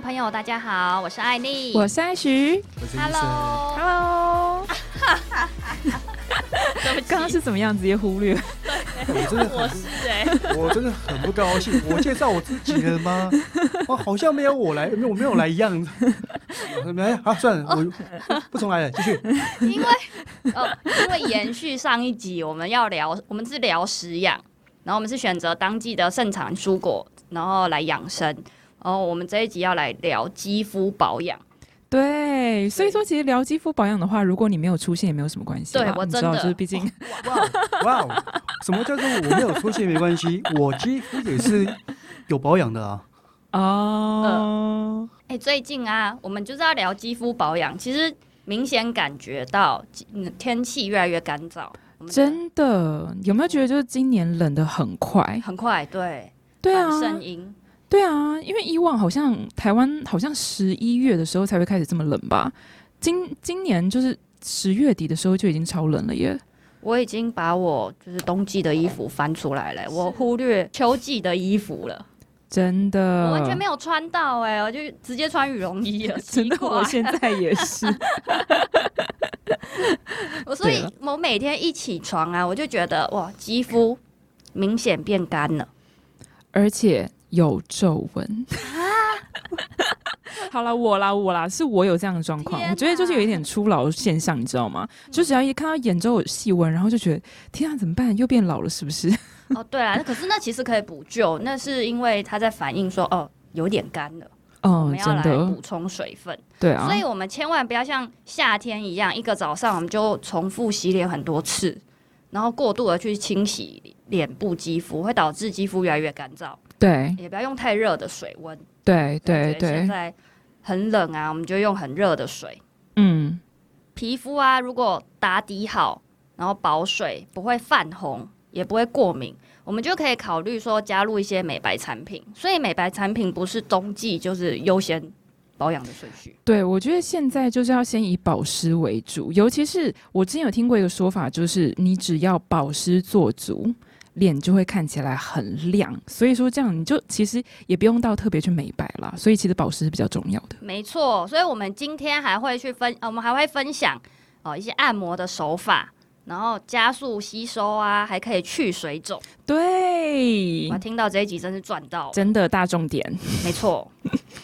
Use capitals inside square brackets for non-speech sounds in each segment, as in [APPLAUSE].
朋友，大家好，我是艾丽，我是艾徐，Hello，Hello，[LAUGHS] 刚刚是怎么样？直接忽略？我真的很，我是哎、欸，我真的很不高兴。我介绍我自己了吗？哦，好像没有我来，没有我没有来一样。来，好，算了，我不重来了，继续。因为呃，因为延续上一集，我们要聊，我们是聊食养，然后我们是选择当季的盛产蔬果，然后来养生。然后我们这一集要来聊肌肤保养。对，所以说其实聊肌肤保养的话，如果你没有出现也没有什么关系。对，我真的，就是毕竟，哇哇，什么叫做我没有出现没关系？我肌肤也是有保养的啊。[LAUGHS] 哦，哎、呃欸，最近啊，我们就是要聊肌肤保养，其实明显感觉到天气越来越干燥。真的，有没有觉得就是今年冷的很快？很快，对，对啊，声音。对啊，因为以往好像台湾好像十一月的时候才会开始这么冷吧，今今年就是十月底的时候就已经超冷了耶。我已经把我就是冬季的衣服翻出来了，我忽略秋季的衣服了，真的，我完全没有穿到哎，我就直接穿羽绒衣了，[LAUGHS] 真的，我现在也是。[LAUGHS] 我所以，我每天一起床啊，我就觉得哇，肌肤明显变干了，而且。有皱纹 [LAUGHS] 好了，我啦，我啦，是我有这样的状况。我觉得就是有一点初老的现象，你知道吗？嗯、就只要一看到眼周有细纹，然后就觉得天啊，怎么办？又变老了，是不是？[LAUGHS] 哦，对啦，可是那其实可以补救，那是因为它在反映说，哦，有点干了。哦，我们要来补充水分。对啊，所以我们千万不要像夏天一样，一个早上我们就重复洗脸很多次，然后过度的去清洗脸部肌肤，会导致肌肤越来越干燥。对，也不要用太热的水温。对对对，现在很冷啊，我们就用很热的水。嗯，皮肤啊，如果打底好，然后保水，不会泛红，也不会过敏，我们就可以考虑说加入一些美白产品。所以美白产品不是冬季就是优先保养的顺序。对，我觉得现在就是要先以保湿为主，尤其是我之前有听过一个说法，就是你只要保湿做足。脸就会看起来很亮，所以说这样你就其实也不用到特别去美白了。所以其实保湿是比较重要的。没错，所以我们今天还会去分，我们还会分享哦一些按摩的手法，然后加速吸收啊，还可以去水肿。对，我听到这一集真是赚到，真的大重点。没错，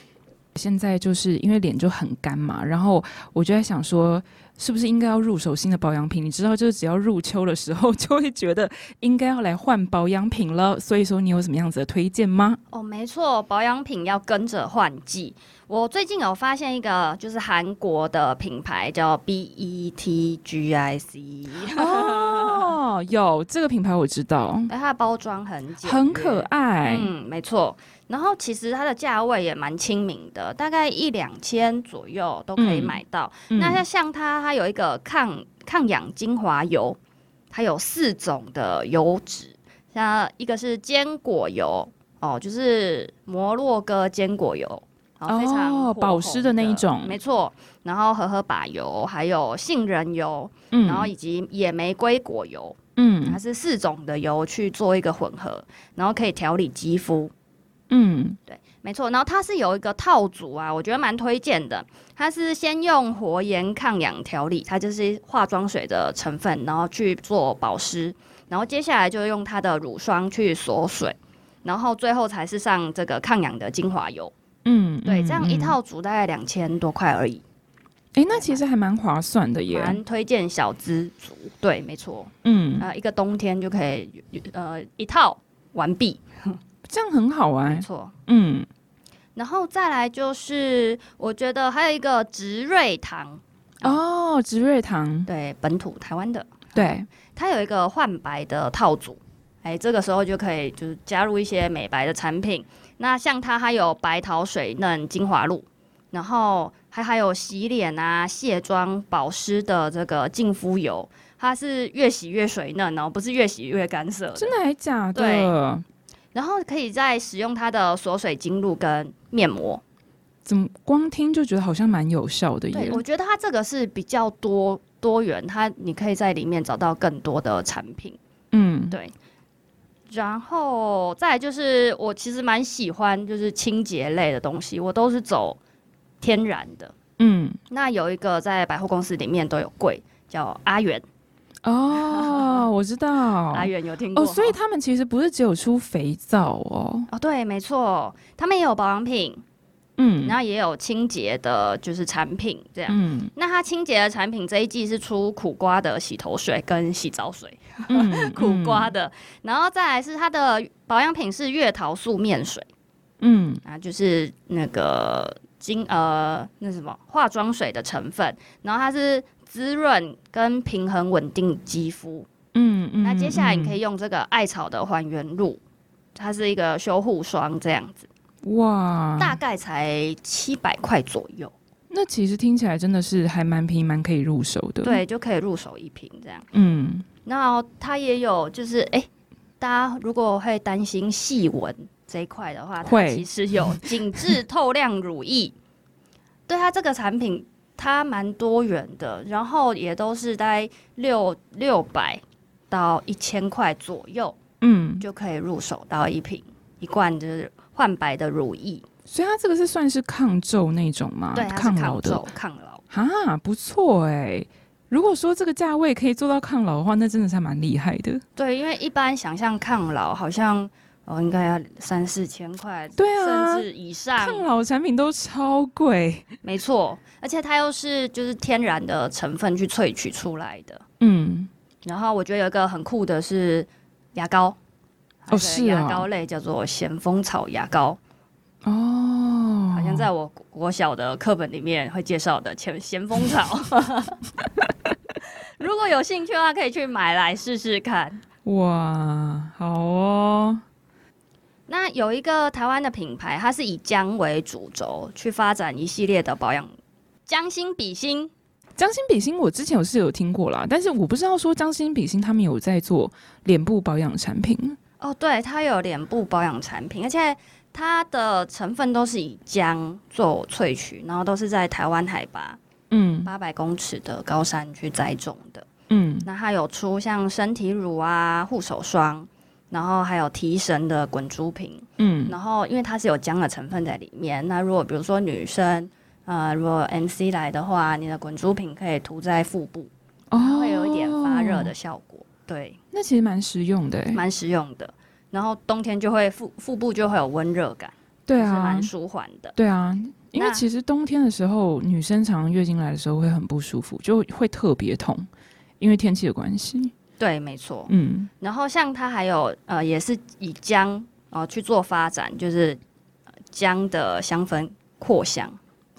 [LAUGHS] 现在就是因为脸就很干嘛，然后我就在想说。是不是应该要入手新的保养品？你知道，就是只要入秋的时候，[LAUGHS] 就会觉得应该要来换保养品了。所以说，你有什么样子的推荐吗？哦，没错，保养品要跟着换季。我最近有发现一个，就是韩国的品牌叫 B E T G I C。哦，[LAUGHS] 有这个品牌我知道，哎，它的包装很很可爱。嗯，没错。然后其实它的价位也蛮亲民的，大概一两千左右都可以买到。嗯、那像像它，它有一个抗抗氧精华油，它有四种的油脂，像一个是坚果油哦，就是摩洛哥坚果油，哦非常哦保湿的那一种，没错。然后荷荷巴油，还有杏仁油，嗯，然后以及野玫瑰果油，嗯，它是四种的油去做一个混合，然后可以调理肌肤。嗯，对，没错。然后它是有一个套组啊，我觉得蛮推荐的。它是先用活颜抗氧调理，它就是化妆水的成分，然后去做保湿。然后接下来就用它的乳霜去锁水，然后最后才是上这个抗氧的精华油。嗯，对，这样一套组大概两千多块而已。哎、嗯，那其实还蛮划算的耶，蛮推荐小资族。对，没错。嗯，啊，一个冬天就可以呃一套完毕。这样很好玩，没错，嗯，然后再来就是，我觉得还有一个植瑞堂哦，植瑞堂，对，本土台湾的，对，它有一个焕白的套组，哎，这个时候就可以就是加入一些美白的产品。那像它还有白桃水嫩精华露，然后还还有洗脸啊、卸妆、保湿的这个净肤油，它是越洗越水嫩哦，不是越洗越干涩，真的还假的？对。然后可以再使用它的锁水精露跟面膜，怎么光听就觉得好像蛮有效的耶？对，我觉得它这个是比较多多元，它你可以在里面找到更多的产品。嗯，对。然后再来就是我其实蛮喜欢就是清洁类的东西，我都是走天然的。嗯，那有一个在百货公司里面都有柜，叫阿元。哦，我知道，[LAUGHS] 阿远有听过。哦，所以他们其实不是只有出肥皂哦。哦，对，没错，他们也有保养品。嗯，然后也有清洁的，就是产品这样。嗯，那它清洁的产品这一季是出苦瓜的洗头水跟洗澡水，嗯、[LAUGHS] 苦瓜的，然后再来是它的保养品是月桃素面水。嗯，啊，就是那个精呃那什么化妆水的成分，然后它是滋润跟平衡稳定肌肤。嗯嗯，那接下来你可以用这个艾草的还原露，它是一个修护霜这样子。哇，大概才七百块左右。那其实听起来真的是还蛮平，蛮可以入手的。对，就可以入手一瓶这样。嗯，那它也有，就是哎、欸，大家如果会担心细纹这一块的话，它其实有紧致透亮乳液。对它这个产品，它蛮多元的，然后也都是大概六六百到一千块左右，嗯，就可以入手到一瓶一罐就是。焕白的乳液，所以它这个是算是抗皱那种吗？对，抗老的，抗老啊，不错哎、欸。如果说这个价位可以做到抗老的话，那真的是蛮厉害的。对，因为一般想象抗老好像哦，应该要三四千块，对啊，甚至以上。抗老产品都超贵，没错，而且它又是就是天然的成分去萃取出来的。嗯，然后我觉得有一个很酷的是牙膏。哦，是牙膏类叫做咸丰草牙膏哦，好像在我国小的课本里面会介绍的前咸丰草。[LAUGHS] 如果有兴趣的话，可以去买来试试看。哇，好哦。那有一个台湾的品牌，它是以姜为主轴去发展一系列的保养，将心比心。将心比心，我之前有是有听过啦，但是我不知道说将心比心他们有在做脸部保养产品。哦，对，它有脸部保养产品，而且它的成分都是以姜做萃取，然后都是在台湾海拔，嗯，八百公尺的高山去栽种的，嗯，那它有出像身体乳啊、护手霜，然后还有提神的滚珠瓶，嗯，然后因为它是有姜的成分在里面，那如果比如说女生，呃，如果 MC 来的话，你的滚珠瓶可以涂在腹部，哦会有一点发热的效果。对，那其实蛮实用的，蛮实用的。然后冬天就会腹腹部就会有温热感，对啊，蛮舒缓的。对啊，因为其实冬天的时候，女生常月经来的时候会很不舒服，就会特别痛，因为天气的关系。对，没错。嗯，然后像它还有呃，也是以姜呃去做发展，就是姜的香氛扩香。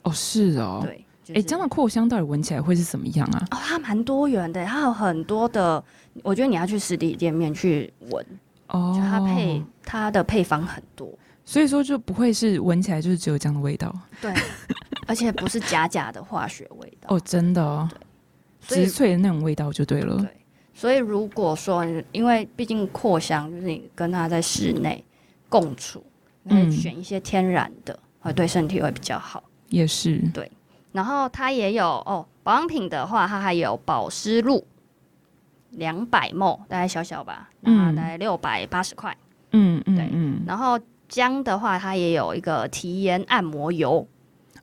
哦，是哦。对。哎，姜的扩香到底闻起来会是怎么样啊？哦，它蛮多元的，它有很多的。我觉得你要去实体店面去闻哦，就它配它的配方很多，所以说就不会是闻起来就是只有姜的味道。对，而且不是假假的化学味道哦，真的哦，对，植萃的那种味道就对了。对，所以如果说因为毕竟扩香就是你跟它在室内共处，嗯，选一些天然的，会对身体会比较好。也是对。然后它也有哦，保养品的话，它还有保湿露，两百 ml，大概小小吧，嗯，大概六百八十块，嗯嗯，对，嗯。然后姜的话，它也有一个提颜按摩油，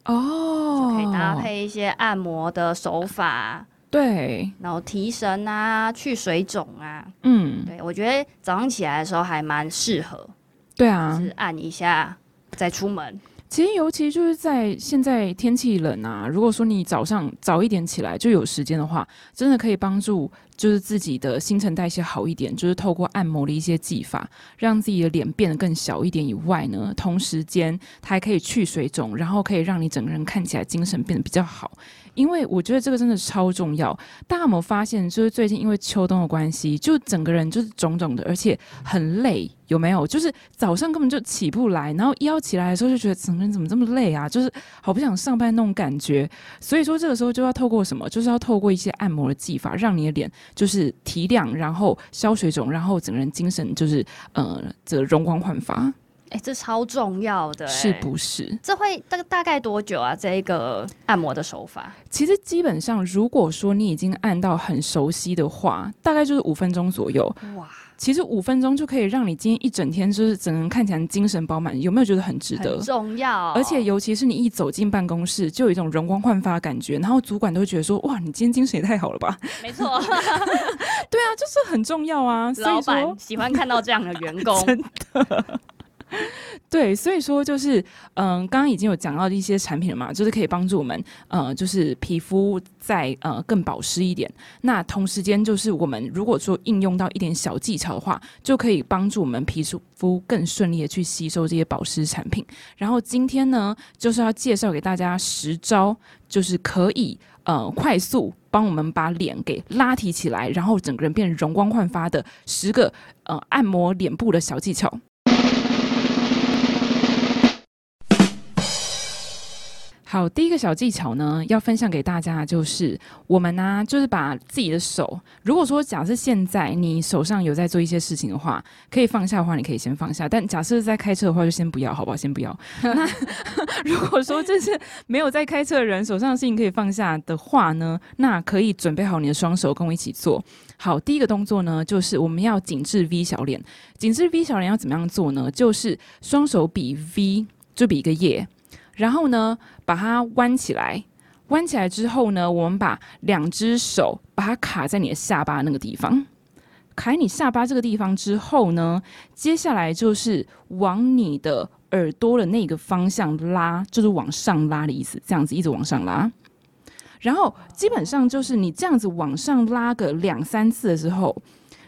哦，就可以搭配一些按摩的手法，对，然后提神啊，去水肿啊，嗯，对，我觉得早上起来的时候还蛮适合，对啊，就是按一下再出门。其实，尤其就是在现在天气冷啊，如果说你早上早一点起来就有时间的话，真的可以帮助就是自己的新陈代谢好一点，就是透过按摩的一些技法，让自己的脸变得更小一点以外呢，同时间它还可以去水肿，然后可以让你整个人看起来精神变得比较好。因为我觉得这个真的超重要。大家有没有发现，就是最近因为秋冬的关系，就整个人就是肿肿的，而且很累，有没有？就是早上根本就起不来，然后一要起来的时候就觉得整个人怎么这么累啊？就是好不想上班那种感觉。所以说这个时候就要透过什么？就是要透过一些按摩的技法，让你的脸就是提亮，然后消水肿，然后整个人精神就是呃这容光焕发。哎，这超重要的，是不是？这会大大概多久啊？这一个按摩的手法，其实基本上，如果说你已经按到很熟悉的话，大概就是五分钟左右。哇，其实五分钟就可以让你今天一整天就是整个人看起来精神饱满，有没有觉得很值得？很重要。而且尤其是你一走进办公室，就有一种容光焕发的感觉，然后主管都会觉得说：“哇，你今天精神也太好了吧？”没错，[LAUGHS] 对啊，就是很重要啊。老板喜欢看到这样的员工，[LAUGHS] 真的。对，所以说就是，嗯、刚刚已经有讲到一些产品了嘛，就是可以帮助我们，呃，就是皮肤再呃更保湿一点。那同时间就是我们如果说应用到一点小技巧的话，就可以帮助我们皮肤更顺利的去吸收这些保湿产品。然后今天呢，就是要介绍给大家十招，就是可以呃快速帮我们把脸给拉提起来，然后整个人变容光焕发的十个呃按摩脸部的小技巧。好，第一个小技巧呢，要分享给大家，就是我们呢、啊，就是把自己的手，如果说假设现在你手上有在做一些事情的话，可以放下的话，你可以先放下。但假设在开车的话，就先不要，好不好？先不要。[LAUGHS] 那 [LAUGHS] 如果说就是没有在开车的人，手上的事情可以放下的话呢，那可以准备好你的双手，跟我一起做。好，第一个动作呢，就是我们要紧致 V 小脸。紧致 V 小脸要怎么样做呢？就是双手比 V，就比一个耶。然后呢，把它弯起来，弯起来之后呢，我们把两只手把它卡在你的下巴那个地方，卡在你下巴这个地方之后呢，接下来就是往你的耳朵的那个方向拉，就是往上拉的意思，这样子一直往上拉。然后基本上就是你这样子往上拉个两三次的时候。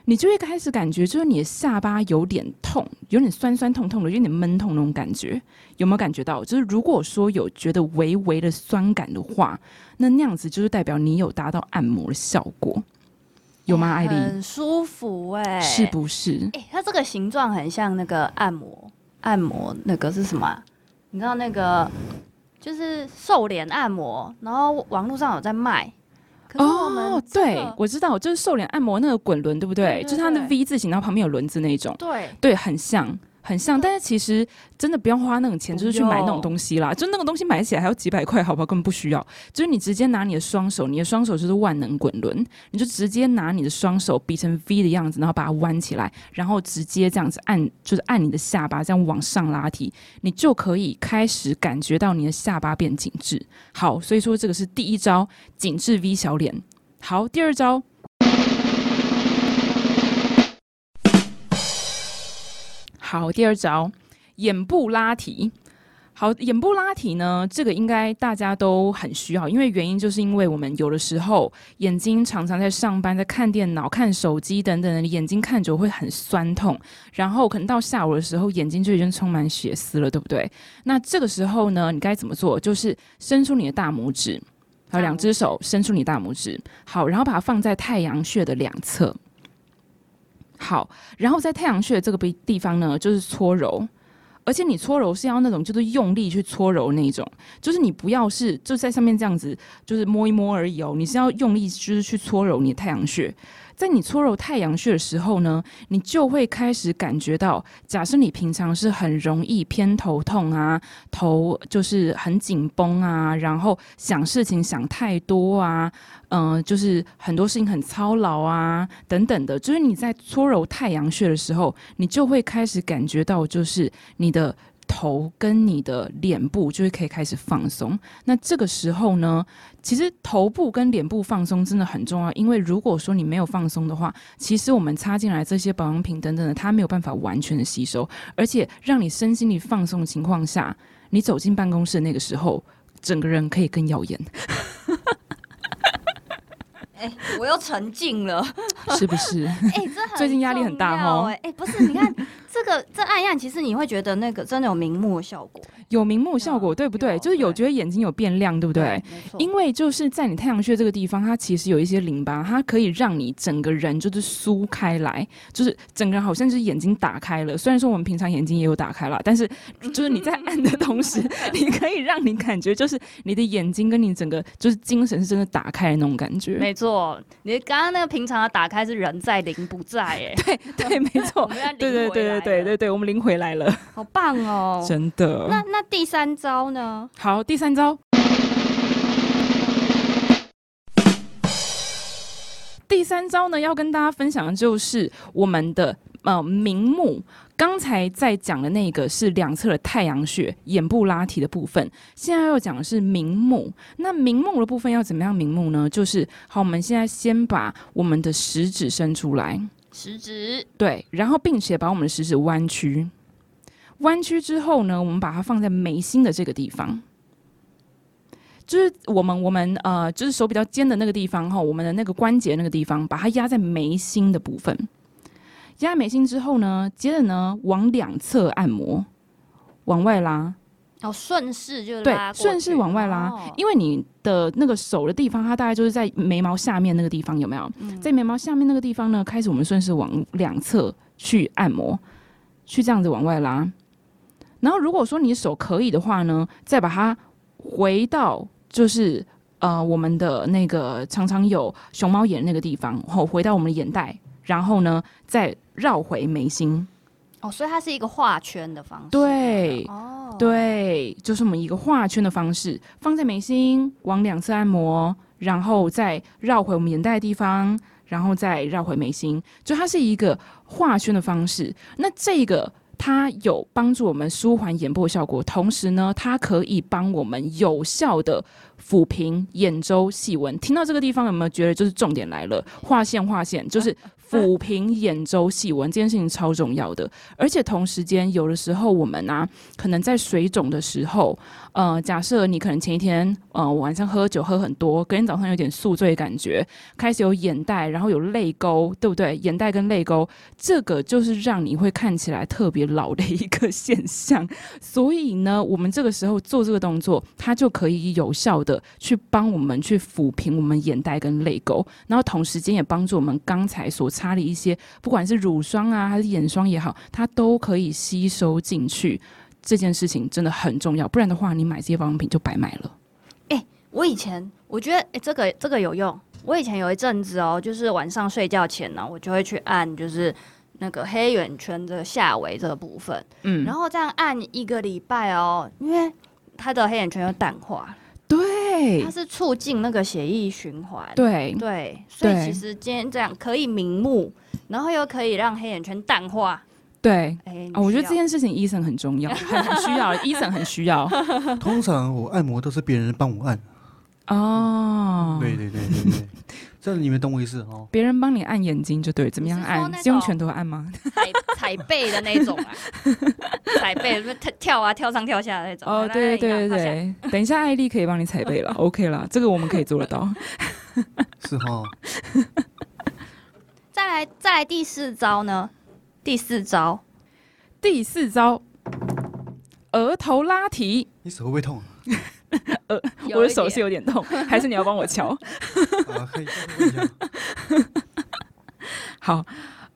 你就会开始感觉，就是你的下巴有点痛，有点酸酸痛痛的，有点闷痛那种感觉，有没有感觉到？就是如果说有觉得微微的酸感的话，那那样子就是代表你有达到按摩的效果，有吗？艾莉？很舒服哎、欸，是不是？哎、欸，它这个形状很像那个按摩，按摩那个是什么？你知道那个就是瘦脸按摩，然后网络上有在卖。哦，对，我知道，就是瘦脸按摩那个滚轮，对不对？就是它的 V 字形，然后旁边有轮子那种。对，对，很像。很像，但是其实真的不用花那种钱，就是去买那种东西啦。就那个东西买起来还要几百块，好不好？根本不需要。就是你直接拿你的双手，你的双手就是万能滚轮，你就直接拿你的双手比成 V 的样子，然后把它弯起来，然后直接这样子按，就是按你的下巴这样往上拉提，你就可以开始感觉到你的下巴变紧致。好，所以说这个是第一招，紧致 V 小脸。好，第二招。好，第二招，眼部拉提。好，眼部拉提呢，这个应该大家都很需要，因为原因就是因为我们有的时候眼睛常常在上班，在看电脑、看手机等等，眼睛看着会很酸痛，然后可能到下午的时候眼睛就已经充满血丝了，对不对？那这个时候呢，你该怎么做？就是伸出你的大拇指，好，两只手伸出你大拇指，好，然后把它放在太阳穴的两侧。好，然后在太阳穴这个地方呢，就是搓揉，而且你搓揉是要那种就是用力去搓揉那种，就是你不要是就在上面这样子，就是摸一摸而已哦，你是要用力就是去搓揉你的太阳穴。在你搓揉太阳穴的时候呢，你就会开始感觉到，假设你平常是很容易偏头痛啊，头就是很紧绷啊，然后想事情想太多啊，嗯、就是很多事情很操劳啊，等等的，就是你在搓揉太阳穴的时候，你就会开始感觉到，就是你的。头跟你的脸部就是可以开始放松。那这个时候呢，其实头部跟脸部放松真的很重要，因为如果说你没有放松的话，其实我们擦进来这些保养品等等的，它没有办法完全的吸收，而且让你身心里放松的情况下，你走进办公室那个时候，整个人可以更耀眼。哎、欸，我又沉浸了，[LAUGHS] 是不是？[LAUGHS] 哎、欸，这最近压力很大哦。哎、欸，不是，你看这个这按压，其实你会觉得那个真的有明目的效果。[LAUGHS] 有明目效果，对不对？就是有觉得眼睛有变亮，对不对？对，因为就是在你太阳穴这个地方，它其实有一些淋巴，它可以让你整个人就是酥开来，就是整个人好像就是眼睛打开了。虽然说我们平常眼睛也有打开了，但是就是你在按的同时，你可以让你感觉就是你的眼睛跟你整个就是精神是真的打开的那种感觉。没错，你刚刚那个平常的打开是人在灵不在，[LAUGHS] 哎，对对，[LAUGHS] 没错，对对对对对对对，我们灵回来了，好棒哦，真的。那那。第三招呢？好，第三招，第三招呢，要跟大家分享的就是我们的呃明目。刚才在讲的那个是两侧的太阳穴、眼部拉提的部分，现在要讲的是明目。那明目的部分要怎么样明目呢？就是好，我们现在先把我们的食指伸出来，食指对，然后并且把我们的食指弯曲，弯曲之后呢，我们把它放在眉心的这个地方，就是我们我们呃，就是手比较尖的那个地方哈，我们的那个关节那个地方，把它压在眉心的部分。压眉心之后呢，接着呢往两侧按摩，往外拉，哦，顺势就拉，对，顺势往外拉，哦，因为你的那个手的地方，它大概就是在眉毛下面那个地方，有没有？嗯，在眉毛下面那个地方呢，开始我们顺势往两侧去按摩，去这样子往外拉。然后如果说你手可以的话呢，再把它回到就是呃我们的那个常常有熊猫眼那个地方，后回到我们的眼袋。然后呢，再绕回眉心。哦，所以它是一个画圈的方式。对，哦，对，就是我们一个画圈的方式，放在眉心，往两侧按摩，然后再绕回我们眼袋的地方，然后再绕回眉心，就它是一个画圈的方式。那这个它有帮助我们舒缓眼部的效果，同时呢，它可以帮我们有效的抚平眼周细纹。听到这个地方有没有觉得就是重点来了？画线，画线，就是。抚平眼周细纹这件事情超重要的，而且同时间有的时候我们啊，可能在水肿的时候，呃，假设你可能前一天呃晚上喝酒喝很多，隔天早上有点宿醉感觉，开始有眼袋，然后有泪沟，对不对？眼袋跟泪沟，这个就是让你会看起来特别老的一个现象。所以呢，我们这个时候做这个动作，它就可以有效的去帮我们去抚平我们眼袋跟泪沟，然后同时间也帮助我们刚才所。擦的一些，不管是乳霜啊还是眼霜也好，它都可以吸收进去。这件事情真的很重要，不然的话，你买这些保养品就白买了。哎、欸，我以前我觉得，哎、欸，这个这个有用。我以前有一阵子哦，就是晚上睡觉前呢，我就会去按，就是那个黑眼圈的下围这个部分，嗯，然后这样按一个礼拜哦，因为它的黑眼圈又淡化。对，它是促进那个血液循环。对对，所以其实今天这样可以明目，然后又可以让黑眼圈淡化。对，哎、哦，我觉得这件事情医生很重要，[LAUGHS] 很很需要，医生很需要。通常我按摩都是别人帮我按。哦，对对对对对。[LAUGHS] 这你们懂我意思哦？别人帮你按眼睛就对，怎么样按？是，用拳头按吗？踩踩背的那种啊，[LAUGHS] 踩背跳跳啊，跳上跳下的那种。哦，对对对对，等一下艾丽可以帮你踩背了，OK 了，这个我们可以做得到。是哈。再来再来第四招呢？第四招，第四招，额头拉提。你手会不会痛？[LAUGHS] 呃，我的手是有点痛，[LAUGHS] 还是你要帮我敲？[LAUGHS] 好，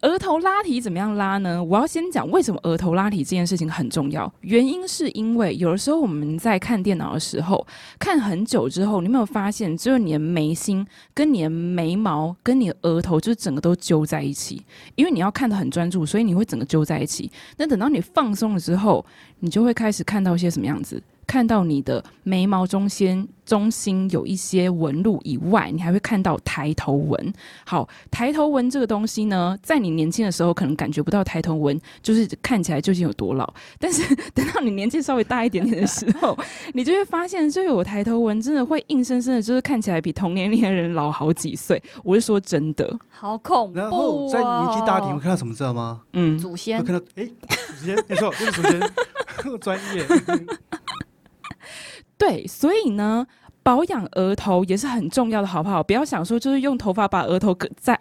额头拉提怎么样拉呢？我要先讲为什么额头拉提这件事情很重要。原因是因为有的时候我们在看电脑的时候，看很久之后，你有没有发现，只有你的眉心、跟你的眉毛、跟你的额头，就是整个都揪在一起。因为你要看得很专注，所以你会整个揪在一起。那等到你放松了之后，你就会开始看到一些什么样子？看到你的眉毛中间中心有一些纹路以外，你还会看到抬头纹。好，抬头纹这个东西呢，在你年轻的时候可能感觉不到抬头纹就是看起来究竟有多老，但是等到你年纪稍微大一点点的时候，[LAUGHS] 你就会发现，这有抬头纹真的会硬生生的，就是看起来比同年龄的人老好几岁。我是说真的，好恐怖啊。然后在年纪大一点会看到什么知道吗？嗯，祖先会看到哎，祖先没错，就是祖先，[LAUGHS] 专业。[LAUGHS] 对，所以呢，保养额头也是很重要的，好不好？不要想说就是用头发把额头在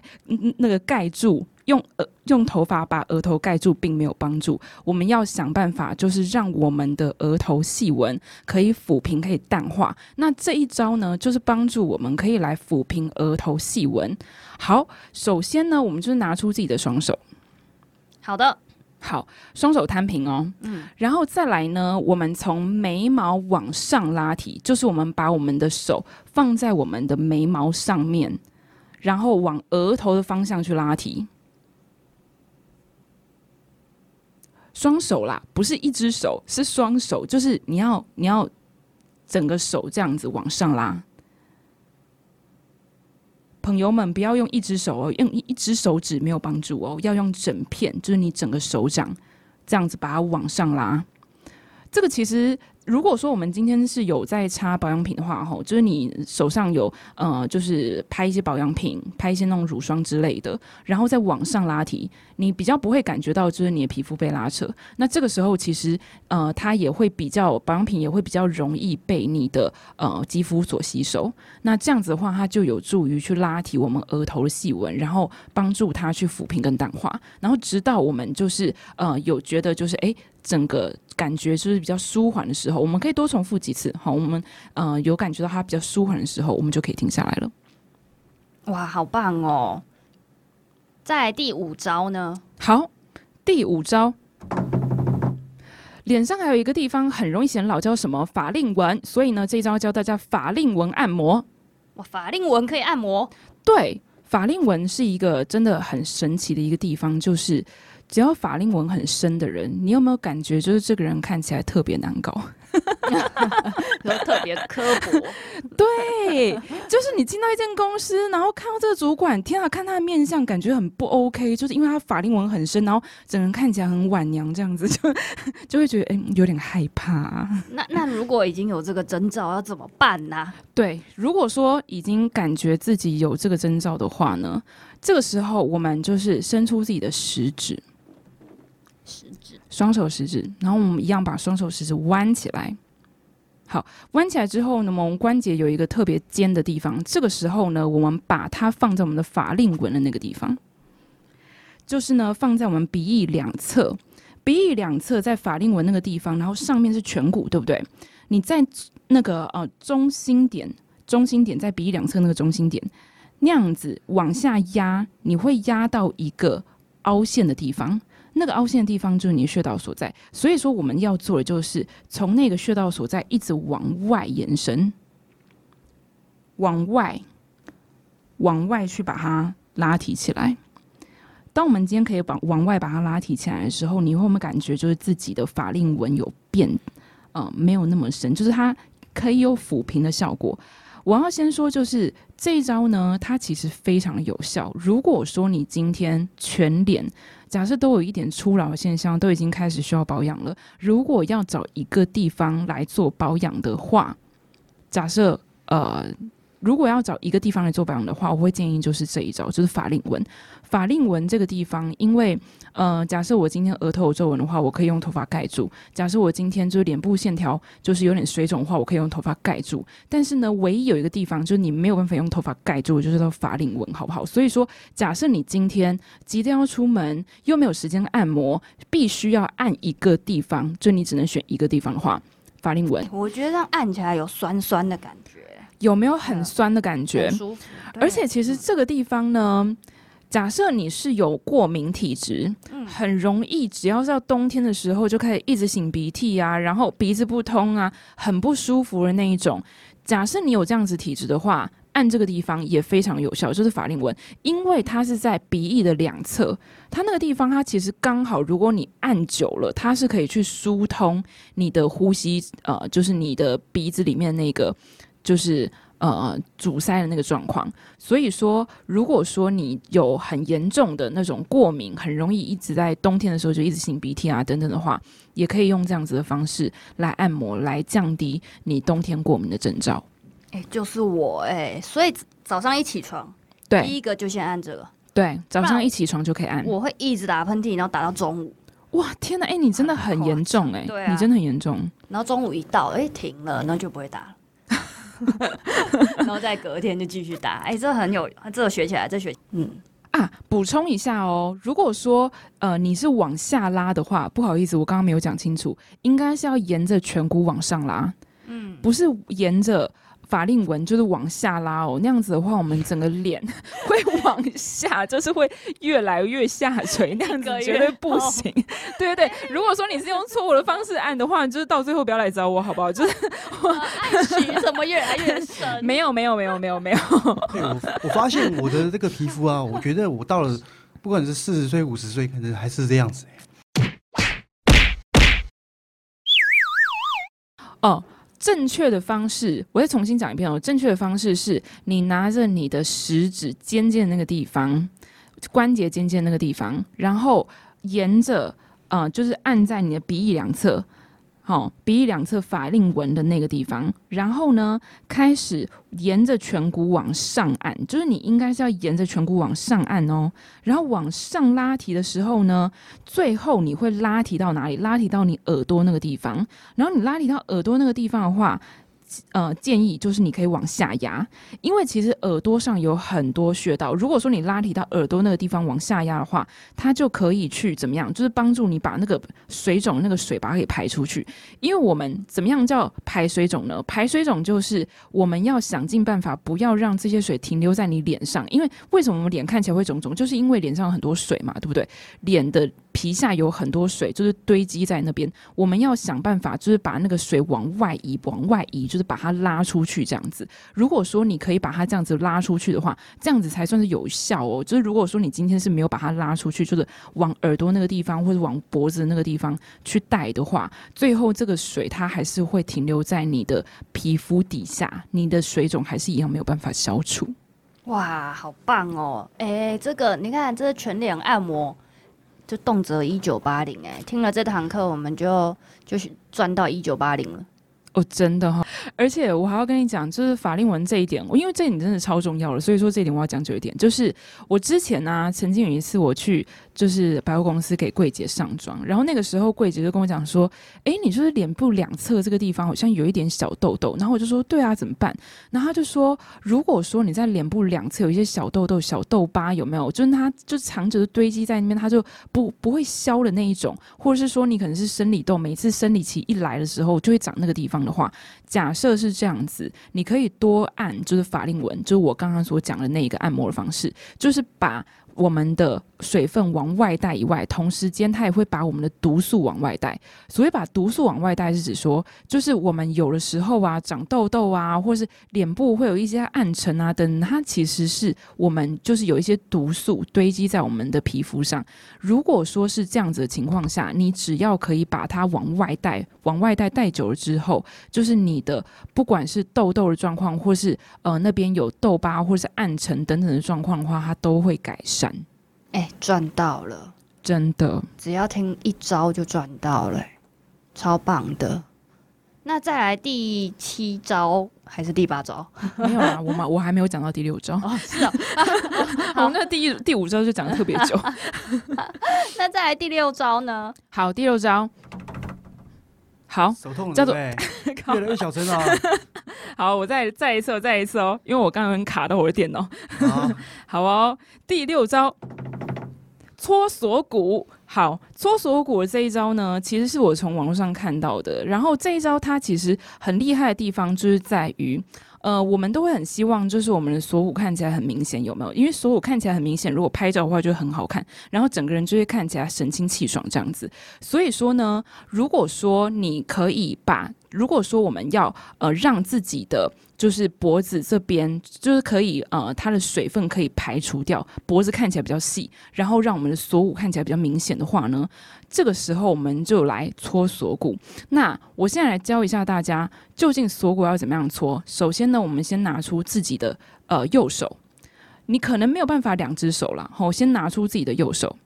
那个盖住，用呃用头发把额头盖住并没有帮助。我们要想办法，就是让我们的额头细纹可以抚平，可以淡化。那这一招呢，就是帮助我们可以来抚平额头细纹。好，首先呢，我们就是拿出自己的双手。好的。好，双手摊平哦。嗯，然后再来呢，我们从眉毛往上拉提，就是我们把我们的手放在我们的眉毛上面，然后往额头的方向去拉提。双手啦，不是一只手，是双手，就是你要你要整个手这样子往上拉。朋友们不要用一只手哦，用一只手指没有帮助哦，要用整片，就是你整个手掌这样子把它往上拉。这个其实。如果说我们今天是有在擦保养品的话，吼，就是你手上有呃，就是拍一些保养品，拍一些那种乳霜之类的，然后再往上拉提，你比较不会感觉到就是你的皮肤被拉扯。那这个时候其实呃，它也会比较保养品也会比较容易被你的呃肌肤所吸收。那这样子的话，它就有助于去拉提我们额头的细纹，然后帮助它去抚平跟淡化，然后直到我们就是呃有觉得就是诶。整个感觉就是比较舒缓的时候，我们可以多重复几次。好，我们呃有感觉到它比较舒缓的时候，我们就可以停下来了。哇，好棒哦！再来第五招呢？好，第五招，脸上还有一个地方很容易显老，叫什么？法令纹。所以呢，这一招教大家法令纹按摩。哇，法令纹可以按摩？对，法令纹是一个真的很神奇的一个地方，就是。只要法令纹很深的人，你有没有感觉就是这个人看起来特别难搞，[LAUGHS] 特别刻薄？[LAUGHS] 对，就是你进到一间公司，然后看到这个主管，天啊，看他的面相，感觉很不 OK，就是因为他法令纹很深，然后整个人看起来很晚娘这样子，[LAUGHS] 就就会觉得哎、欸，有点害怕。那那如果已经有这个征兆，要怎么办呢、啊？对，如果说已经感觉自己有这个征兆的话呢，这个时候我们就是伸出自己的食指。食指，双手食指，然后我们一样把双手食指弯起来。好，弯起来之后呢，我们关节有一个特别尖的地方。这个时候呢，我们把它放在我们的法令纹的那个地方，就是呢，放在我们鼻翼两侧。鼻翼两侧在法令纹那个地方，然后上面是颧骨，对不对？你在那个呃中心点，中心点在鼻翼两侧那个中心点，那样子往下压，你会压到一个凹陷的地方。那个凹陷的地方就是你的穴道所在，所以说我们要做的就是从那个穴道所在一直往外延伸，往外，往外去把它拉提起来。当我们今天可以往往外把它拉提起来的时候，你会不会感觉就是自己的法令纹有变，嗯、呃，没有那么深，就是它可以有抚平的效果。我要先说，就是这一招呢，它其实非常有效。如果说你今天全脸，假设都有一点初老现象，都已经开始需要保养了，如果要找一个地方来做保养的话，假设呃。如果要找一个地方来做保养的话，我会建议就是这一招，就是法令纹。法令纹这个地方，因为呃，假设我今天额头有皱纹的话，我可以用头发盖住；假设我今天就是脸部线条就是有点水肿的话，我可以用头发盖住。但是呢，唯一有一个地方就是你没有办法用头发盖住，就是到法令纹，好不好？所以说，假设你今天急着要出门，又没有时间按摩，必须要按一个地方，就你只能选一个地方的话，法令纹。我觉得这样按起来有酸酸的感觉。有没有很酸的感觉？很舒服。而且其实这个地方呢，假设你是有过敏体质，嗯，很容易，只要是到冬天的时候就开始一直擤鼻涕啊，然后鼻子不通啊，很不舒服的那一种。假设你有这样子体质的话，按这个地方也非常有效，就是法令纹，因为它是在鼻翼的两侧，它那个地方它其实刚好，如果你按久了，它是可以去疏通你的呼吸，呃，就是你的鼻子里面那个。就是呃阻塞的那个状况，所以说，如果说你有很严重的那种过敏，很容易一直在冬天的时候就一直擤鼻涕啊等等的话，也可以用这样子的方式来按摩，来降低你冬天过敏的征兆。哎、欸，就是我哎、欸，所以早上一起床，对，第一个就先按这个，对，早上一起床就可以按。我会一直打喷嚏，然后打到中午。哇，天哪，哎、欸，你真的很严重哎、欸，对、啊，你真的很严重。然后中午一到，哎、欸，停了，那就不会打了。[LAUGHS] 然后再隔天就继续打，哎、欸，这很有，这个学起来，这学，嗯啊，补充一下哦，如果说呃你是往下拉的话，不好意思，我刚刚没有讲清楚，应该是要沿着颧骨往上拉，嗯，不是沿着。法令纹就是往下拉哦，那样子的话，我们整个脸 [LAUGHS] 会往下，就是会越来越下垂，那样子绝对不行。[LAUGHS] 对对对，如果说你是用错误的方式按的话，就是到最后不要来找我，好不好？就是我 [LAUGHS] 按曲怎么越来越深？没有没有没有没有没有。我我发现我的这个皮肤啊，我觉得我到了不管是四十岁五十岁，可能还是这样子。哦。正确的方式，我再重新讲一遍哦。正确的方式是你拿着你的食指尖尖的那个地方，关节尖尖那个地方，然后沿着呃，就是按在你的鼻翼两侧。好，鼻翼两侧法令纹的那个地方，然后呢，开始沿着颧骨往上按，就是你应该是要沿着颧骨往上按哦，然后往上拉提的时候呢，最后你会拉提到哪里？拉提到你耳朵那个地方，然后你拉提到耳朵那个地方的话。呃，建议就是你可以往下压，因为其实耳朵上有很多穴道。如果说你拉提到耳朵那个地方往下压的话，它就可以去怎么样？就是帮助你把那个水肿那个水把它给排出去。因为我们怎么样叫排水肿呢？排水肿就是我们要想尽办法不要让这些水停留在你脸上。因为为什么我们脸看起来会肿肿？就是因为脸上有很多水嘛，对不对？脸的皮下有很多水，就是堆积在那边。我们要想办法，就是把那个水往外移，往外移，就是。把它拉出去，这样子。如果说你可以把它这样子拉出去的话，这样子才算是有效哦。就是如果说你今天是没有把它拉出去，就是往耳朵那个地方或者往脖子那个地方去带的话，最后这个水它还是会停留在你的皮肤底下，你的水肿还是一样没有办法消除。哇，好棒哦！哎、这个你看，这是全脸按摩就动辄一九八零，哎，听了这堂课，我们就就是赚到一九八零了。哦，真的哈，而且我还要跟你讲，就是法令纹这一点，因为这一点真的超重要了，所以说这一点我要讲究一点。就是我之前呢、曾经有一次我去就是百货公司给柜姐上妆，然后那个时候柜姐就跟我讲说：“哎，你就是脸部两侧这个地方好像有一点小痘痘。”然后我就说：“对啊，怎么办？”然后他就说：“如果说你在脸部两侧有一些小痘痘、小痘疤，有没有？就是它就长着堆积在那边，它就不不会消的那一种，或者是说你可能是生理痘，每次生理期一来的时候就会长那个地方。”的话，假设是这样子，你可以多按，就是法令纹，就是我刚刚所讲的那一个按摩的方式，就是把。我们的水分往外带以外，同时间它也会把我们的毒素往外带。所以把毒素往外带是指说，就是我们有的时候啊，长痘痘啊，或是脸部会有一些暗沉啊等，它其实是我们就是有一些毒素堆积在我们的皮肤上。如果说是这样子的情况下，你只要可以把它往外带，往外带带久了之后，就是你的不管是痘痘的状况，或是呃那边有痘疤或是暗沉等等的状况的话，它都会改善。哎，赚到了！真的，只要听一招就赚到了，超棒的。那再来第七招还是第八招？[LAUGHS] 没有啊，我嘛，我还没有讲到第六招。哦，是哦。[LAUGHS] 好，那第一、第五招就讲的特别久。[LAUGHS] 那再来第六招呢？好，第六招。好，手痛了叫做 [LAUGHS] 越来越小声了。[LAUGHS] 好，我再再一次，再一次哦，因为我刚刚卡到我的电脑。好，[LAUGHS] 好哦，第六招，搓锁骨。好，搓锁骨的这一招呢，其实是我从网络上看到的。然后这一招它其实很厉害的地方，就是在于。呃，我们都会很希望，就是我们的锁骨看起来很明显，有没有？因为锁骨看起来很明显，如果拍照的话就很好看，然后整个人就会看起来神清气爽这样子。所以说呢，如果说你可以把，如果说我们要呃让自己的就是脖子这边就是可以呃它的水分可以排除掉，脖子看起来比较细，然后让我们的锁骨看起来比较明显的话呢，这个时候我们就来搓锁骨。那我现在来教一下大家，究竟锁骨要怎么样搓。首先呢，我们先拿出自己的呃右手，你可能没有办法两只手了，好，先拿出自己的右手。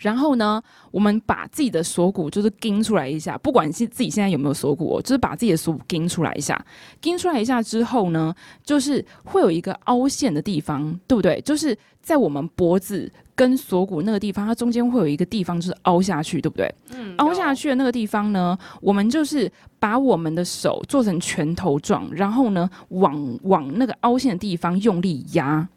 然后呢，我们把自己的锁骨就是撑出来一下，不管是自己现在有没有锁骨，就是把自己的锁骨撑出来一下。撑出来一下之后呢，就是会有一个凹陷的地方，对不对？就是在我们脖子跟锁骨那个地方，它中间会有一个地方就是凹下去，对不对？嗯。凹下去的那个地方呢，我们就是把我们的手做成拳头状，然后呢，往往那个凹陷的地方用力压。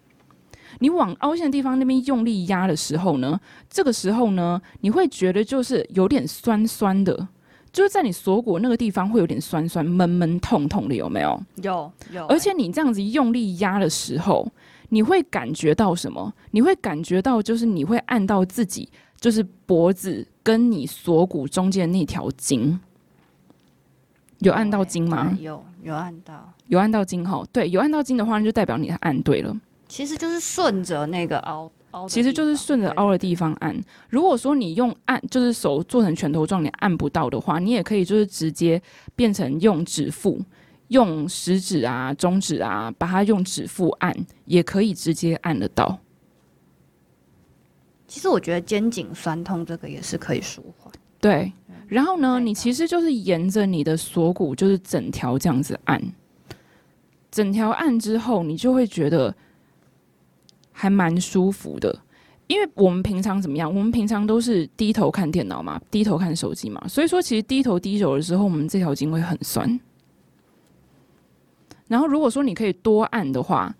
你往凹陷的地方那边用力压的时候呢，这个时候呢，你会觉得就是有点酸酸的，就是在你锁骨那个地方会有点酸酸、闷闷、痛痛的，有没有？有有。而且你这样子用力压的时候，你会感觉到什么？你会感觉到就是你会按到自己，就是脖子跟你锁骨中间那条筋，有按到筋吗？有有按到，有按到筋吼。对，有按到筋的话，那就代表你按对了。其实就是顺着那个凹其实就是顺着凹的地方按。如果说你用按，就是手做成拳头状，你按不到的话，你也可以就是直接变成用指腹，用食指啊、中指啊，把它用指腹按，也可以直接按得到。其实我觉得肩颈酸痛这个也是可以舒缓。对，然后呢，你其实就是沿着你的锁骨，就是整条这样子按，整条按之后，你就会觉得还蛮舒服的。因为我们平常怎么样？我们平常都是低头看电脑嘛，低头看手机嘛，所以说其实低头低久的时候，我们这条筋会很酸。然后如果说你可以多按的话，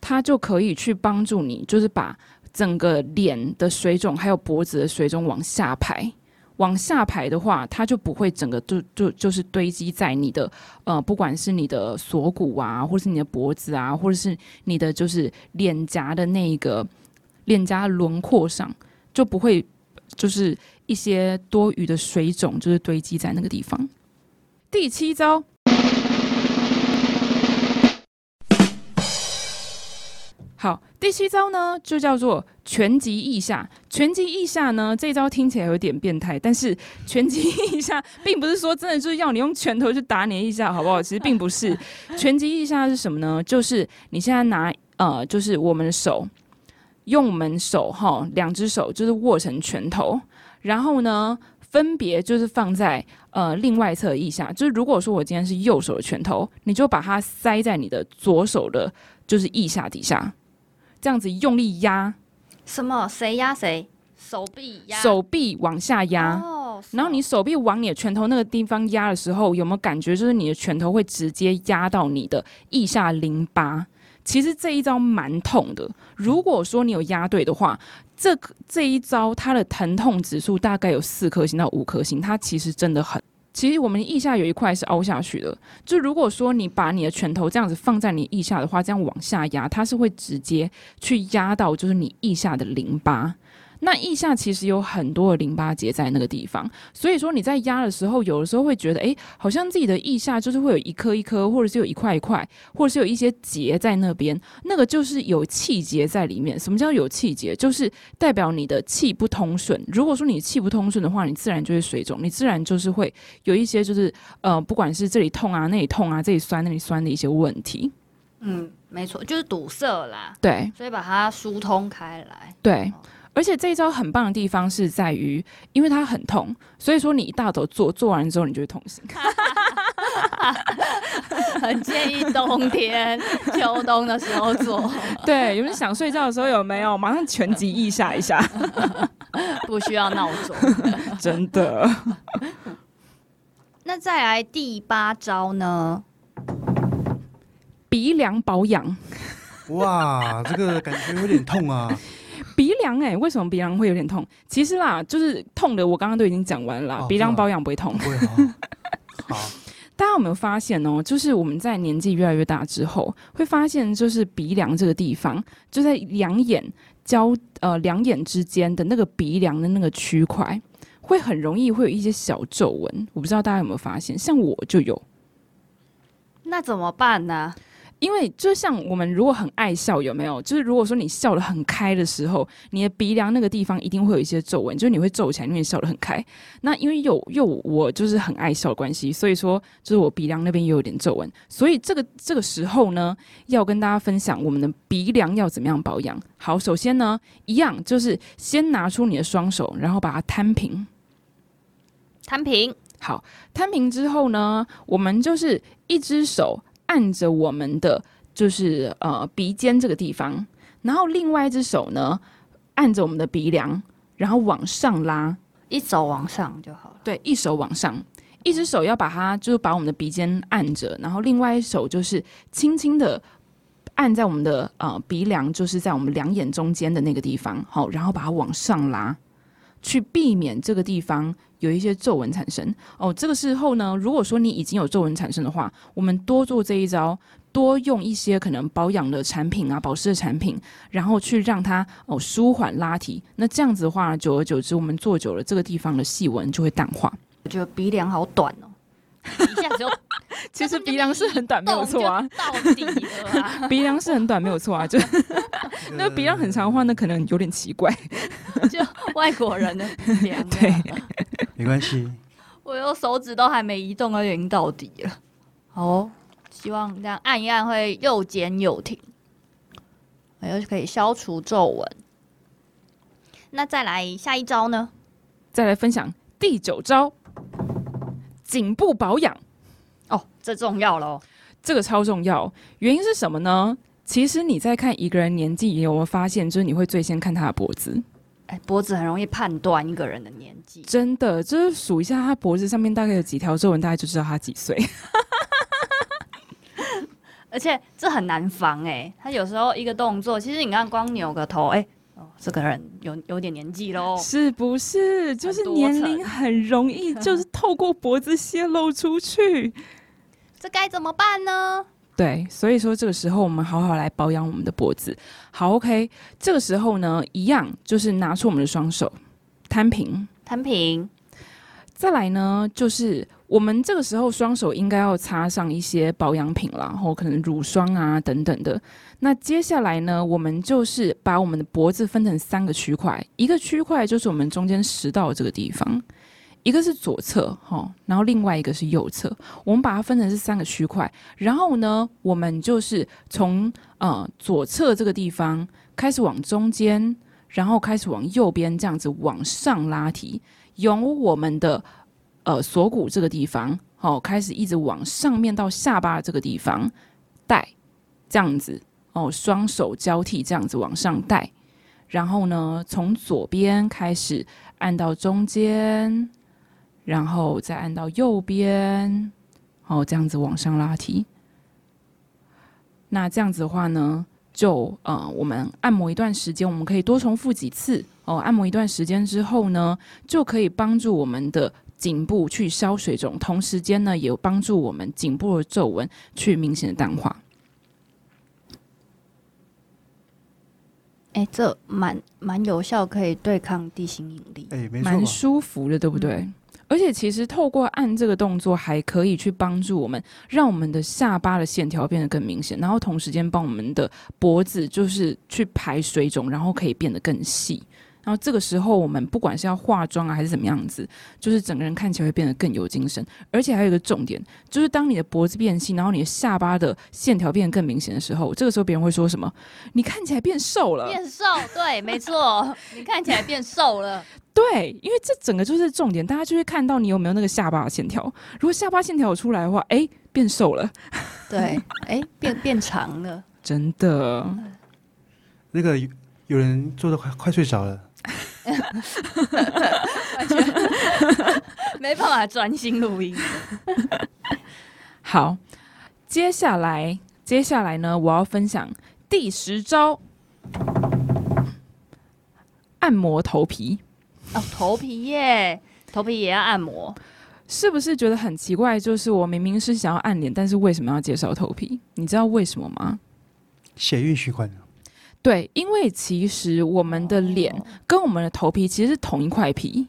它就可以去帮助你，就是把。整个脸的水肿，还有脖子的水肿往下排，往下排的话，它就不会整个就就就是堆积在你的呃，不管是你的锁骨啊，或者是你的脖子啊，或者是你的就是脸颊的那个脸颊轮廓上，就不会就是一些多余的水肿，就是堆积在那个地方。第七招。好，第七招呢，就叫做拳击腋下。拳击腋下呢，这招听起来有点变态，但是拳击腋下并不是说真的就是要你用拳头去打你的腋下，好不好？其实并不是。[LAUGHS] 拳击腋下是什么呢？就是你现在拿呃，就是我们的手，用我们手哈，两只手就是握成拳头，然后呢，分别就是放在呃另外一侧腋下。就是如果说我今天是右手的拳头，你就把它塞在你的左手的，就是腋下底下。这样子用力压，什么？谁压谁？手臂压，手臂往下压。哦，然后你手臂往你的拳头那个地方压的时候，有没有感觉？就是你的拳头会直接压到你的腋下淋巴。其实这一招蛮痛的。如果说你有压对的话，这这一招它的疼痛指数大概有四颗星到五颗星。它其实真的很。其实我们腋下有一块是凹下去的，就如果说你把你的拳头这样子放在你腋下的话，这样往下压，它是会直接去压到就是你腋下的淋巴。那腋下其实有很多的淋巴结在那个地方，所以说你在压的时候，有的时候会觉得，诶，好像自己的腋下就是会有一颗一颗，或者是有一块一块，或者是有一些结在那边，那个就是有气结在里面。什么叫有气结？就是代表你的气不通顺。如果说你气不通顺的话，你自然就会水肿，你自然就是会有一些就是呃，不管是这里痛啊，那里痛啊，这里酸那里酸的一些问题。嗯，没错，就是堵塞啦。对，所以把它疏通开来。对。而且这一招很棒的地方是在于，因为它很痛，所以说你一大早做做完之后，你就会痛醒。[LAUGHS] 很建议冬天、秋冬的时候做。[LAUGHS] 对，有没有想睡觉的时候有没有马上全集腋下一下？[LAUGHS] 不需要闹钟，真的。那再来第八招呢？鼻梁保养。哇，这个感觉有点痛啊。鼻梁哎、欸，为什么鼻梁会有点痛？其实啦，就是痛的，我刚刚都已经讲完了。哦、鼻梁保养不会痛。不会 [LAUGHS] 好，大家有没有发现哦？就是我们在年纪越来越大之后，会发现就是鼻梁这个地方，就在两眼交呃两眼之间的那个鼻梁的那个区块，会很容易会有一些小皱纹。我不知道大家有没有发现，像我就有。那怎么办呢？因为就像我们如果很爱笑，有没有？就是如果说你笑得很开的时候，你的鼻梁那个地方一定会有一些皱纹，就是你会皱起来，因为你笑得很开。那因为有又我就是很爱笑的关系，所以说就是我鼻梁那边也有点皱纹。所以这个这个时候呢，要跟大家分享我们的鼻梁要怎么样保养。好，首先呢，一样就是先拿出你的双手，然后把它摊平，摊平。好，摊平之后呢，我们就是一只手。按着我们的就是呃鼻尖这个地方，然后另外一只手呢按着我们的鼻梁，然后往上拉，一手往上就好了。对，一手往上，一只手要把它就是把我们的鼻尖按着，然后另外一手就是轻轻的按在我们的呃鼻梁，就是在我们两眼中间的那个地方，好，然后把它往上拉，去避免这个地方。有一些皱纹产生哦，这个时候呢，如果说你已经有皱纹产生的话，我们多做这一招，多用一些可能保养的产品啊、保湿的产品，然后去让它哦舒缓拉提。那这样子的话，久而久之，我们做久了，这个地方的细纹就会淡化。我觉得鼻梁好短哦，[LAUGHS] 一下子就，[LAUGHS] 其实鼻梁是很短，没有错啊。到底了啊，[LAUGHS] 鼻梁是很短，没有错啊，就那鼻梁很长的话，那可能有点奇怪，[LAUGHS] 就外国人的鼻梁。对，没关系。我用手指都还没移动，就已经到底了。好，希望这样按一按会又尖又挺，又可以消除皱纹。那再来下一招呢？再来分享第九招，颈部保养。哦，这重要喽，这个超重要。原因是什么呢？其实你在看一个人年纪，你有没有发现，就是你会最先看他的脖子？哎，脖子很容易判断一个人的年纪。真的，就是数一下他脖子上面大概有几条皱纹，大概就知道他几岁。[LAUGHS] 而且这很难防哎，他有时候一个动作，其实你看光扭个头，哎。这个人有有点年纪喽，是不是？就是年龄很容易，就是透过脖子泄露出去。这该怎么办呢？对，所以说这个时候我们好好来保养我们的脖子。好，OK，这个时候呢，一样就是拿出我们的双手，摊平，摊平。再来呢，就是。我们这个时候双手应该要擦上一些保养品，然后可能乳霜啊等等的。那接下来呢，我们就是把我们的脖子分成三个区块，一个区块就是我们中间食道这个地方，一个是左侧哈，然后另外一个是右侧。我们把它分成是三个区块，然后呢，我们就是从呃左侧这个地方开始往中间，然后开始往右边这样子往上拉提，由我们的。呃，锁骨这个地方，哦，开始一直往上面到下巴这个地方带，这样子，哦，双手交替这样子往上带，然后呢，从左边开始按到中间，然后再按到右边，哦，这样子往上拉提。那这样子的话呢，就呃，我们按摩一段时间，我们可以多重复几次，哦，按摩一段时间之后呢，就可以帮助我们的。颈部去消水肿，同时间呢，也有帮助我们颈部的皱纹去明显的淡化。哎、欸，这蛮蛮有效，可以对抗地心引力。哎、欸，没错，蛮舒服的，对不对？嗯、而且其实透过按这个动作，还可以去帮助我们，让我们的下巴的线条变得更明显，然后同时间帮我们的脖子就是去排水肿，然后可以变得更细。然后这个时候，我们不管是要化妆啊，还是怎么样子，就是整个人看起来会变得更有精神。而且还有一个重点，就是当你的脖子变细，然后你的下巴的线条变得更明显的时候，这个时候别人会说什么？你看起来变瘦了。变瘦，对，没错，你看起来变瘦了。对，因为这整个就是重点，大家就会看到你有没有那个下巴的线条。如果下巴线条有出来的话，哎，变瘦了。对，哎，变变长了。真的。那个有人做的快快睡着了。[LAUGHS] 完全没办法专心录音。好，接下来，接下来呢，我要分享第十招：按摩头皮。哦，头皮耶，头皮也要按摩，是不是觉得很奇怪？就是我明明是想要按脸，但是为什么要介绍头皮？你知道为什么吗？血液循环。对，因为其实我们的脸跟我们的头皮其实是同一块皮，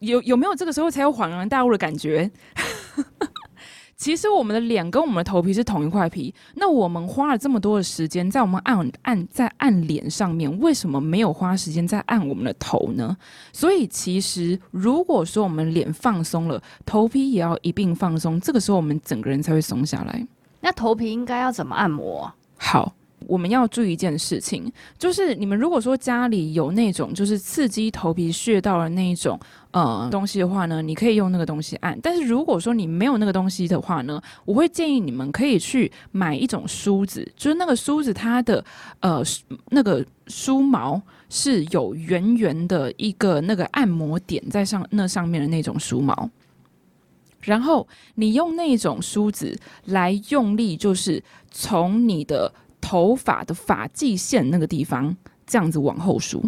有有没有这个时候才有恍然大悟的感觉？[LAUGHS] 其实我们的脸跟我们的头皮是同一块皮，那我们花了这么多的时间在我们按按在按脸上面，为什么没有花时间在按我们的头呢？所以其实如果说我们脸放松了，头皮也要一并放松，这个时候我们整个人才会松下来。那头皮应该要怎么按摩？好。我们要注意一件事情，就是你们如果说家里有那种就是刺激头皮穴道的那一种呃东西的话呢，你可以用那个东西按。但是如果说你没有那个东西的话呢，我会建议你们可以去买一种梳子，就是那个梳子它的呃那个梳毛是有圆圆的一个那个按摩点在上那上面的那种梳毛，然后你用那种梳子来用力，就是从你的。头发的发际线那个地方，这样子往后梳，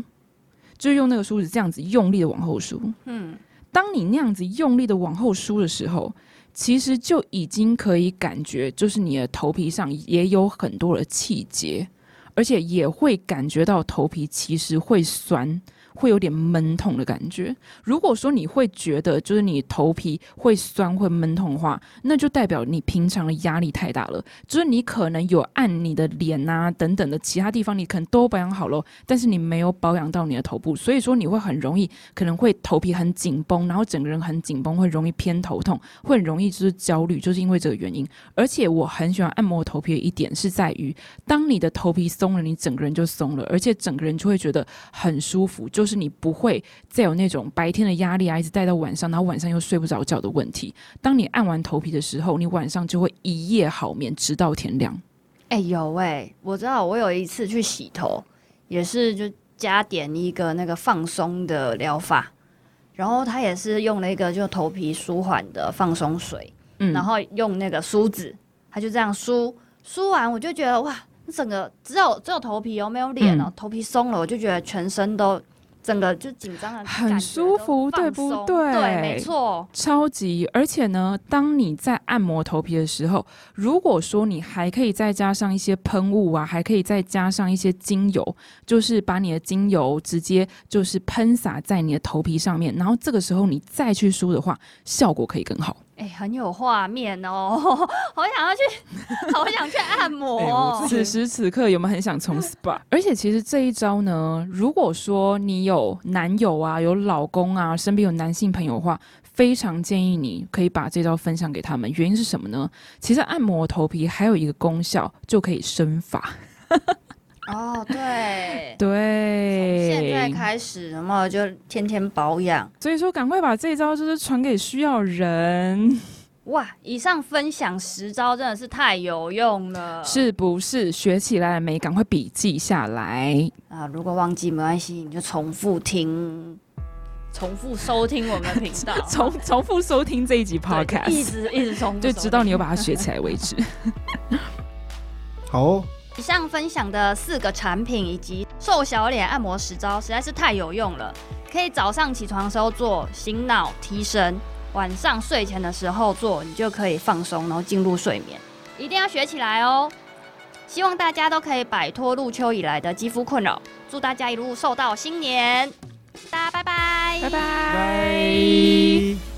就用那个梳子这样子用力的往后梳。嗯，当你那样子用力的往后梳的时候，其实就已经可以感觉，就是你的头皮上也有很多的气结，而且也会感觉到头皮其实会酸，会有点闷痛的感觉。如果说你会觉得就是你头皮会酸会闷痛的话，那就代表你平常的压力太大了。就是你可能有按你的脸啊等等的其他地方，你可能都保养好了，但是你没有保养到你的头部，所以说你会很容易可能会头皮很紧绷，然后整个人很紧绷，会容易偏头痛，会很容易就是焦虑，就是因为这个原因。而且我很喜欢按摩头皮的一点是在于，当你的头皮松了，你整个人就松了，而且整个人就会觉得很舒服，就是你不会再有那种白天的压力啊，一直带到晚上，然后晚上又睡不着觉的问题。当你按完头皮的时候，你晚上就会一夜好眠，直到天亮。哎、欸，有哎、欸，我知道，我有一次去洗头，也是就加点一个那个放松的疗法，然后他也是用了一个就头皮舒缓的放松水，嗯，然后用那个梳子，他就这样梳，梳完我就觉得哇。整个只有只有头皮哦，没有脸哦，嗯、头皮松了，我就觉得全身都整个就紧张的，很舒服，对不对？对，没错，超级。而且呢，当你在按摩头皮的时候，如果说你还可以再加上一些喷雾啊，还可以再加上一些精油，就是把你的精油直接就是喷洒在你的头皮上面，然后这个时候你再去梳的话，效果可以更好。哎、欸，很有画面哦，[LAUGHS] 好想要去，好想去按摩、哦。欸、此时此刻有没有很想冲 [LAUGHS] SPA？而且其实这一招呢，如果说你有男友啊、有老公啊、身边有男性朋友的话，非常建议你可以把这招分享给他们。原因是什么呢？其实按摩头皮还有一个功效，就可以生发。哦，对对，从现在开始，然后就天天保养。所以说，赶快把这一招就是传给需要人。哇，以上分享十招真的是太有用了，是不是？学起来了没？赶快笔记下来啊！如果忘记没关系，你就重复听，重复收听我们的频道，[LAUGHS] 重重复收听这一集 Podcast，一直一直重复，就直到你有把它学起来为止。[LAUGHS] 好哦。以上分享的四个产品以及瘦小脸按摩十招实在是太有用了，可以早上起床的时候做，醒脑提神；晚上睡前的时候做，你就可以放松，然后进入睡眠。一定要学起来哦！希望大家都可以摆脱入秋以来的肌肤困扰，祝大家一路瘦到新年！大家拜拜，拜拜。